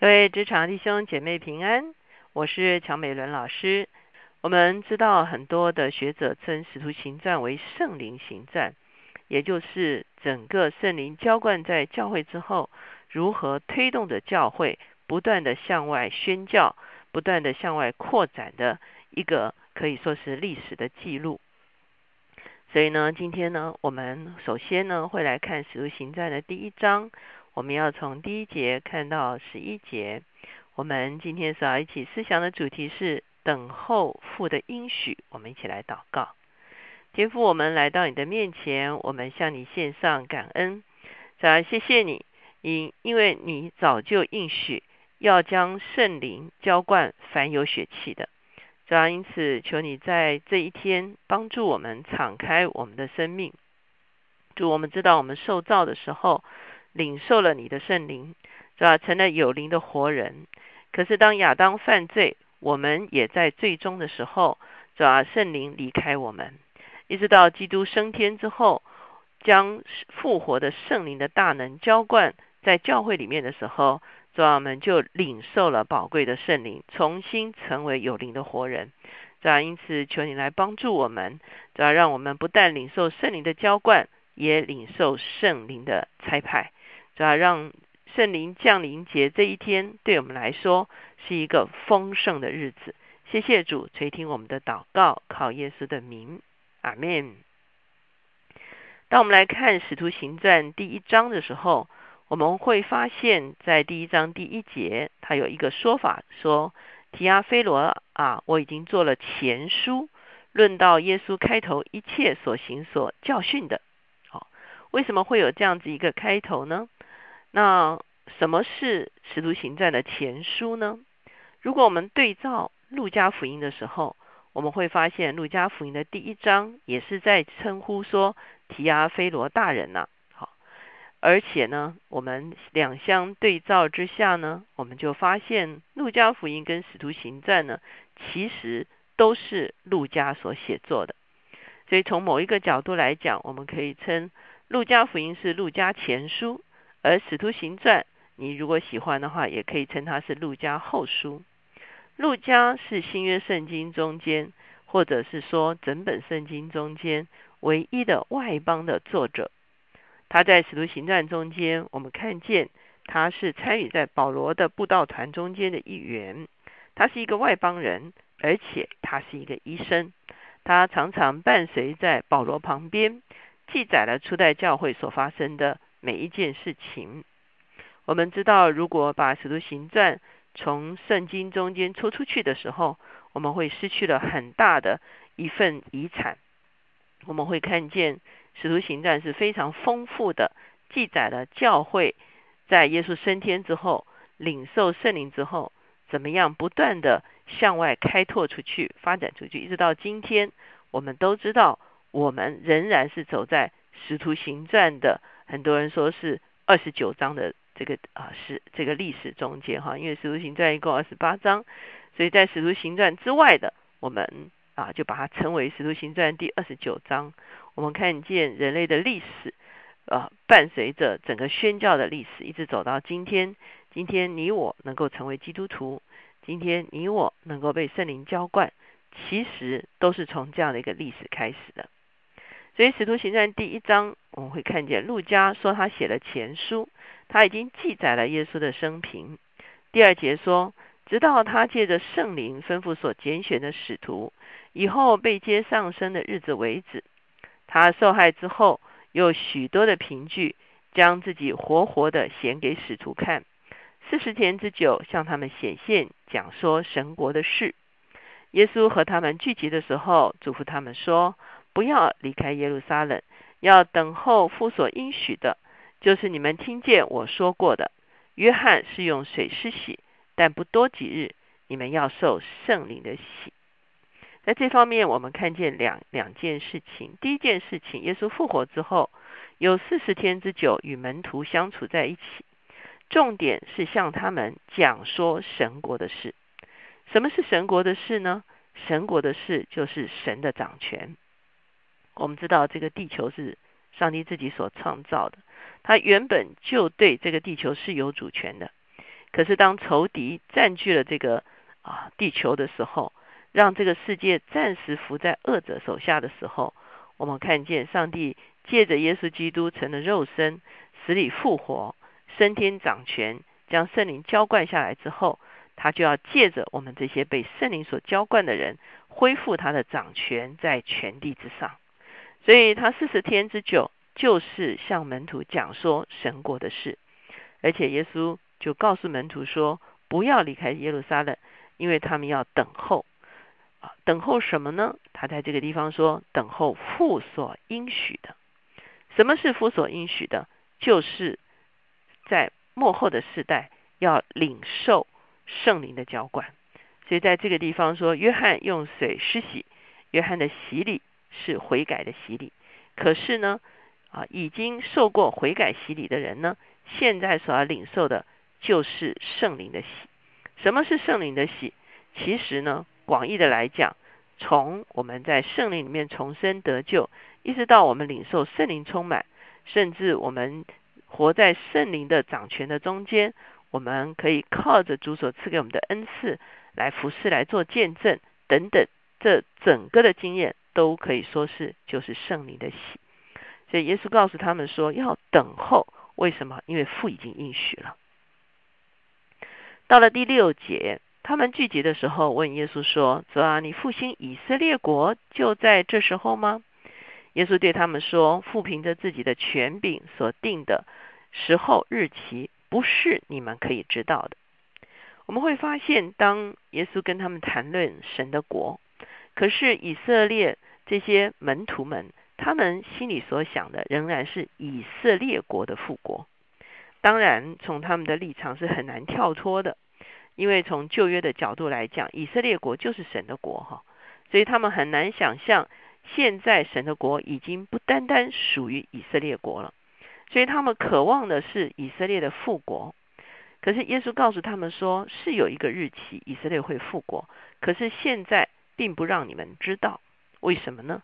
各位职场弟兄姐妹平安，我是乔美伦老师。我们知道很多的学者称使徒行传为圣灵行传，也就是整个圣灵浇灌在教会之后，如何推动着教会不断的向外宣教、不断的向外扩展的一个可以说是历史的记录。所以呢，今天呢，我们首先呢会来看使徒行传的第一章。我们要从第一节看到十一节。我们今天所要一起思想的主题是等候父的应许。我们一起来祷告，天父，我们来到你的面前，我们向你献上感恩。再谢谢你，因因为你早就应许要将圣灵浇灌凡有血气的。这样，因此求你在这一天帮助我们敞开我们的生命。主，我们知道我们受造的时候。领受了你的圣灵，是吧？成了有灵的活人。可是当亚当犯罪，我们也在最终的时候，是吧？圣灵离开我们，一直到基督升天之后，将复活的圣灵的大能浇灌在教会里面的时候，是吧？我们就领受了宝贵的圣灵，重新成为有灵的活人。是吧？因此，求你来帮助我们，是吧？让我们不但领受圣灵的浇灌，也领受圣灵的差派。是吧？让圣灵降临节这一天，对我们来说是一个丰盛的日子。谢谢主垂听我们的祷告，靠耶稣的名，阿门。当我们来看《使徒行传》第一章的时候，我们会发现，在第一章第一节，他有一个说法，说提阿菲罗啊，我已经做了前书，论到耶稣开头一切所行所教训的。好，为什么会有这样子一个开头呢？那什么是使徒行传的前书呢？如果我们对照路加福音的时候，我们会发现路加福音的第一章也是在称呼说提阿菲罗大人呐。好，而且呢，我们两相对照之下呢，我们就发现路加福音跟使徒行传呢，其实都是路加所写作的。所以从某一个角度来讲，我们可以称路加福音是路加前书。而《使徒行传》，你如果喜欢的话，也可以称它是路加后书。路加是新约圣经中间，或者是说整本圣经中间唯一的外邦的作者。他在《使徒行传》中间，我们看见他是参与在保罗的布道团中间的一员。他是一个外邦人，而且他是一个医生。他常常伴随在保罗旁边，记载了初代教会所发生的。每一件事情，我们知道，如果把《使徒行传》从圣经中间抽出去的时候，我们会失去了很大的一份遗产。我们会看见《使徒行传》是非常丰富的，记载了教会在耶稣升天之后，领受圣灵之后，怎么样不断的向外开拓出去、发展出去，一直到今天，我们都知道，我们仍然是走在《使徒行传》的。很多人说是二十九章的这个啊是这个历史中间哈，因为使徒行传一共二十八章，所以在使徒行传之外的，我们啊就把它称为使徒行传第二十九章。我们看见人类的历史啊，伴随着整个宣教的历史，一直走到今天。今天你我能够成为基督徒，今天你我能够被圣灵浇灌，其实都是从这样的一个历史开始的。所以《使徒行传》第一章，我们会看见路加说他写了前书，他已经记载了耶稣的生平。第二节说，直到他借着圣灵吩咐所拣选的使徒，以后被接上升的日子为止。他受害之后，有许多的凭据，将自己活活的显给使徒看，四十天之久，向他们显现，讲说神国的事。耶稣和他们聚集的时候，嘱咐他们说。不要离开耶路撒冷，要等候父所应许的，就是你们听见我说过的。约翰是用水施洗，但不多几日，你们要受圣灵的洗。在这方面，我们看见两两件事情。第一件事情，耶稣复活之后，有四十天之久与门徒相处在一起，重点是向他们讲说神国的事。什么是神国的事呢？神国的事就是神的掌权。我们知道这个地球是上帝自己所创造的，他原本就对这个地球是有主权的。可是当仇敌占据了这个啊地球的时候，让这个世界暂时伏在恶者手下的时候，我们看见上帝借着耶稣基督成了肉身，死里复活，升天掌权，将圣灵浇灌下来之后，他就要借着我们这些被圣灵所浇灌的人，恢复他的掌权在全地之上。所以他四十天之久，就是向门徒讲说神国的事，而且耶稣就告诉门徒说，不要离开耶路撒冷，因为他们要等候。啊，等候什么呢？他在这个地方说，等候父所应许的。什么是父所应许的？就是在末后的世代要领受圣灵的浇灌。所以在这个地方说，约翰用水施洗，约翰的洗礼是悔改的洗礼。可是呢，啊，已经受过悔改洗礼的人呢，现在所要领受的就是圣灵的洗。什么是圣灵的洗？其实呢。广义的来讲，从我们在圣灵里面重生得救，一直到我们领受圣灵充满，甚至我们活在圣灵的掌权的中间，我们可以靠着主所赐给我们的恩赐来服侍、来做见证等等，这整个的经验都可以说是就是圣灵的喜。所以耶稣告诉他们说要等候，为什么？因为父已经应许了。到了第六节。他们聚集的时候，问耶稣说：“主啊，你复兴以色列国就在这时候吗？”耶稣对他们说：“父凭着自己的权柄所定的时候日期，不是你们可以知道的。”我们会发现，当耶稣跟他们谈论神的国，可是以色列这些门徒们，他们心里所想的仍然是以色列国的复国。当然，从他们的立场是很难跳脱的。因为从旧约的角度来讲，以色列国就是神的国哈，所以他们很难想象现在神的国已经不单单属于以色列国了，所以他们渴望的是以色列的复国。可是耶稣告诉他们说，是有一个日期以色列会复国，可是现在并不让你们知道，为什么呢？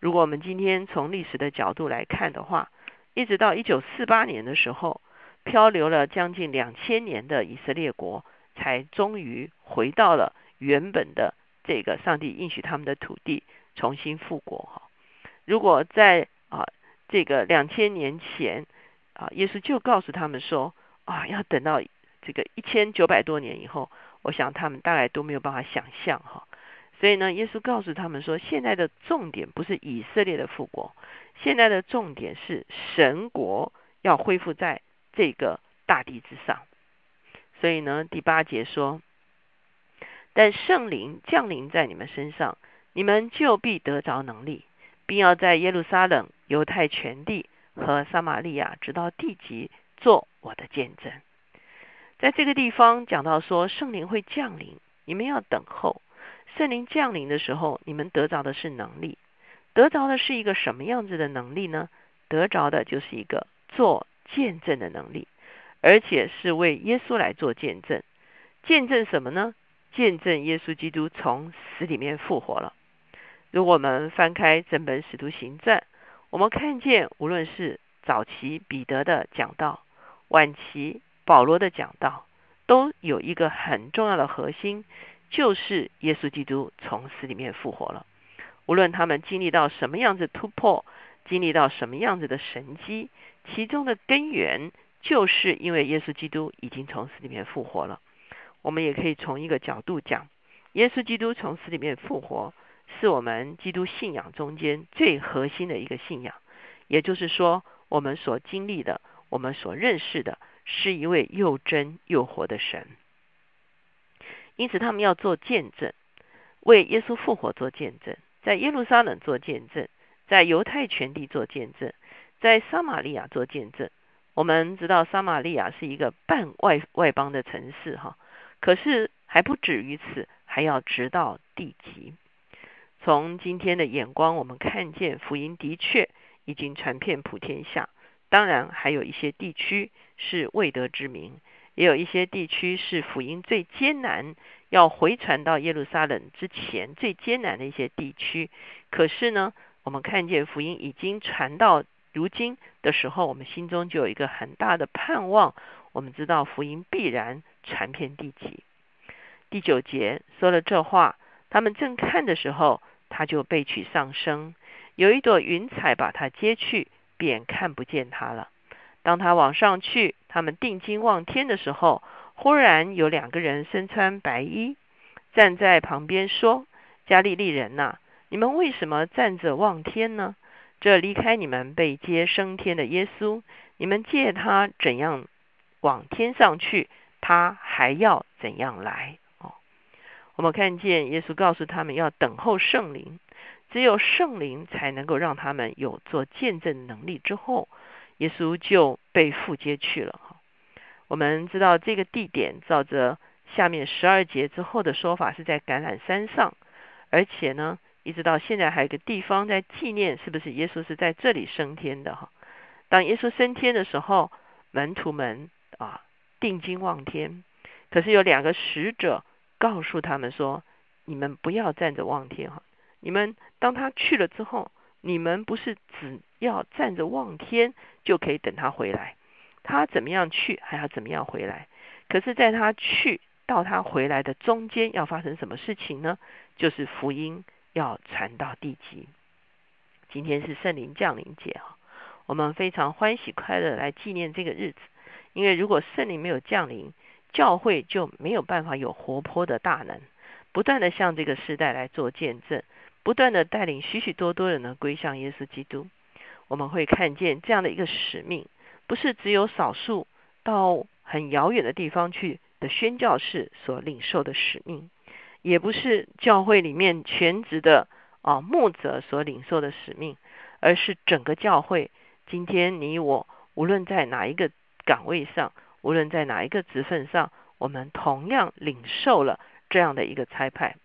如果我们今天从历史的角度来看的话，一直到一九四八年的时候，漂流了将近两千年的以色列国。才终于回到了原本的这个上帝应许他们的土地，重新复国哈。如果在啊这个两千年前啊，耶稣就告诉他们说啊，要等到这个一千九百多年以后，我想他们大概都没有办法想象哈。所以呢，耶稣告诉他们说，现在的重点不是以色列的复国，现在的重点是神国要恢复在这个大地之上。所以呢，第八节说：“但圣灵降临在你们身上，你们就必得着能力，并要在耶路撒冷、犹太全地和撒玛利亚直到地极做我的见证。”在这个地方讲到说，圣灵会降临，你们要等候。圣灵降临的时候，你们得着的是能力，得着的是一个什么样子的能力呢？得着的就是一个做见证的能力。而且是为耶稣来做见证，见证什么呢？见证耶稣基督从死里面复活了。如果我们翻开整本使徒行传，我们看见无论是早期彼得的讲道，晚期保罗的讲道，都有一个很重要的核心，就是耶稣基督从死里面复活了。无论他们经历到什么样子突破，经历到什么样子的神迹，其中的根源。就是因为耶稣基督已经从死里面复活了，我们也可以从一个角度讲，耶稣基督从死里面复活，是我们基督信仰中间最核心的一个信仰。也就是说，我们所经历的，我们所认识的，是一位又真又活的神。因此，他们要做见证，为耶稣复活做见证，在耶路撒冷做见证，在犹太全地做见证，在撒玛利亚做见证。我们知道撒玛利亚是一个半外外邦的城市，哈，可是还不止于此，还要直到地极。从今天的眼光，我们看见福音的确已经传遍普天下。当然，还有一些地区是未得之名，也有一些地区是福音最艰难，要回传到耶路撒冷之前最艰难的一些地区。可是呢，我们看见福音已经传到。如今的时候，我们心中就有一个很大的盼望。我们知道福音必然传遍地极。第九节说了这话，他们正看的时候，他就被取上升，有一朵云彩把他接去，便看不见他了。当他往上去，他们定睛望天的时候，忽然有两个人身穿白衣，站在旁边说：“加利利人呐，你们为什么站着望天呢？这离开你们被接升天的耶稣，你们借他怎样往天上去，他还要怎样来？”哦，我们看见耶稣告诉他们要等候圣灵，只有圣灵才能够让他们有做见证能力。之后，耶稣就被父接去了哈。我们知道这个地点，照着下面十二节之后的说法，是在橄榄山上，而且呢，一直到现在还有个地方在纪念，是不是耶稣是在这里升天的？哈，当耶稣升天的时候，门徒们啊定睛望天，可是有两个使者告诉他们说：“你们不要站着望天，哈，你们当他去了之后，你们不是只要站着望天就可以等他回来。”他怎么样去，还要怎么样回来？可是，在他去到他回来的中间，要发生什么事情呢？就是福音要传到地极。今天是圣灵降临节啊，我们非常欢喜快乐来纪念这个日子。因为如果圣灵没有降临，教会就没有办法有活泼的大能，不断的向这个时代来做见证，不断的带领许许多多人呢归向耶稣基督。我们会看见这样的一个使命。不是只有少数到很遥远的地方去的宣教士所领受的使命，也不是教会里面全职的啊牧者所领受的使命，而是整个教会。今天你我无论在哪一个岗位上，无论在哪一个职份上，我们同样领受了这样的一个差派。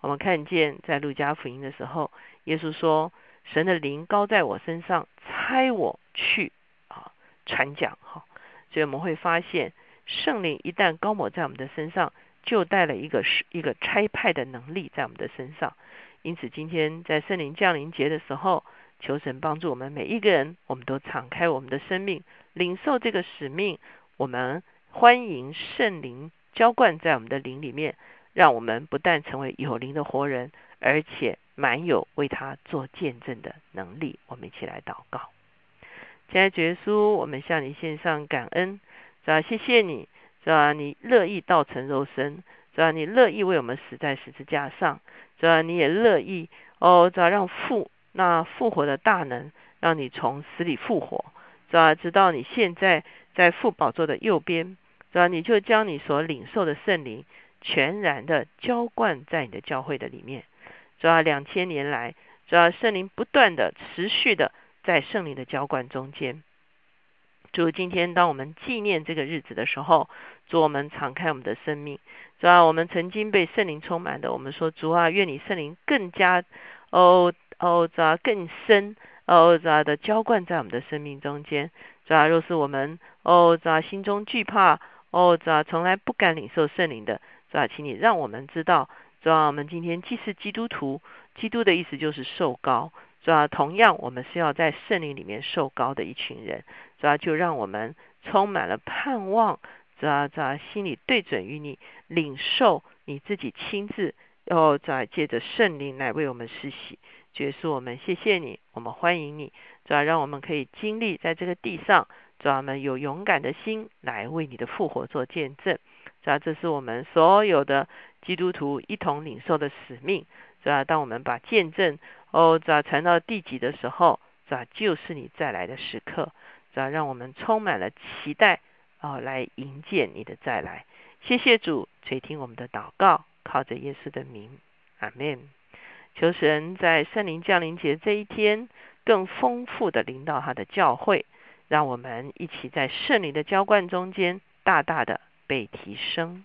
我们看见在路加福音的时候，耶稣说：“神的灵高在我身上，差我去啊。”传讲哈，所以我们会发现，圣灵一旦高抹在我们的身上，就带了一个是一个差派的能力在我们的身上。因此，今天在圣灵降临节的时候，求神帮助我们每一个人，我们都敞开我们的生命，领受这个使命。我们欢迎圣灵浇灌在我们的灵里面，让我们不但成为有灵的活人，而且满有为他做见证的能力。我们一起来祷告。亲爱的耶稣，我们向你献上感恩，是吧？谢谢你，是吧？你乐意道成肉身，是吧？你乐意为我们死在十字架上，是吧？你也乐意哦，是吧？让复那复活的大能，让你从死里复活，是吧？直到你现在在父宝座的右边，是吧？你就将你所领受的圣灵全然的浇灌在你的教会的里面，主要？两千年来，主要？圣灵不断的、持续的。在圣灵的浇灌中间，主今天当我们纪念这个日子的时候，主我们敞开我们的生命，主啊，我们曾经被圣灵充满的，我们说主啊，愿你圣灵更加哦哦，主啊更深哦主啊的浇灌在我们的生命中间，主啊，若是我们哦主啊心中惧怕哦主啊从来不敢领受圣灵的，主啊，请你让我们知道，主要，我们今天既是基督徒，基督的意思就是受高。主要同样，我们是要在圣灵里面受高的一群人，主要就让我们充满了盼望，主要在心里对准于你，领受你自己亲自，要借着圣灵来为我们施洗，结束我们，谢谢你，我们欢迎你，主要让我们可以经历在这个地上，主要我们有勇敢的心来为你的复活做见证，主要这是我们所有的基督徒一同领受的使命，主要当我们把见证。哦，要传到地极的时候，这就是你再来的时刻，要让我们充满了期待，哦，来迎接你的再来。谢谢主垂听我们的祷告，靠着耶稣的名，阿门。求神在圣灵降临节这一天，更丰富的领导他的教会，让我们一起在圣灵的浇灌中间，大大的被提升。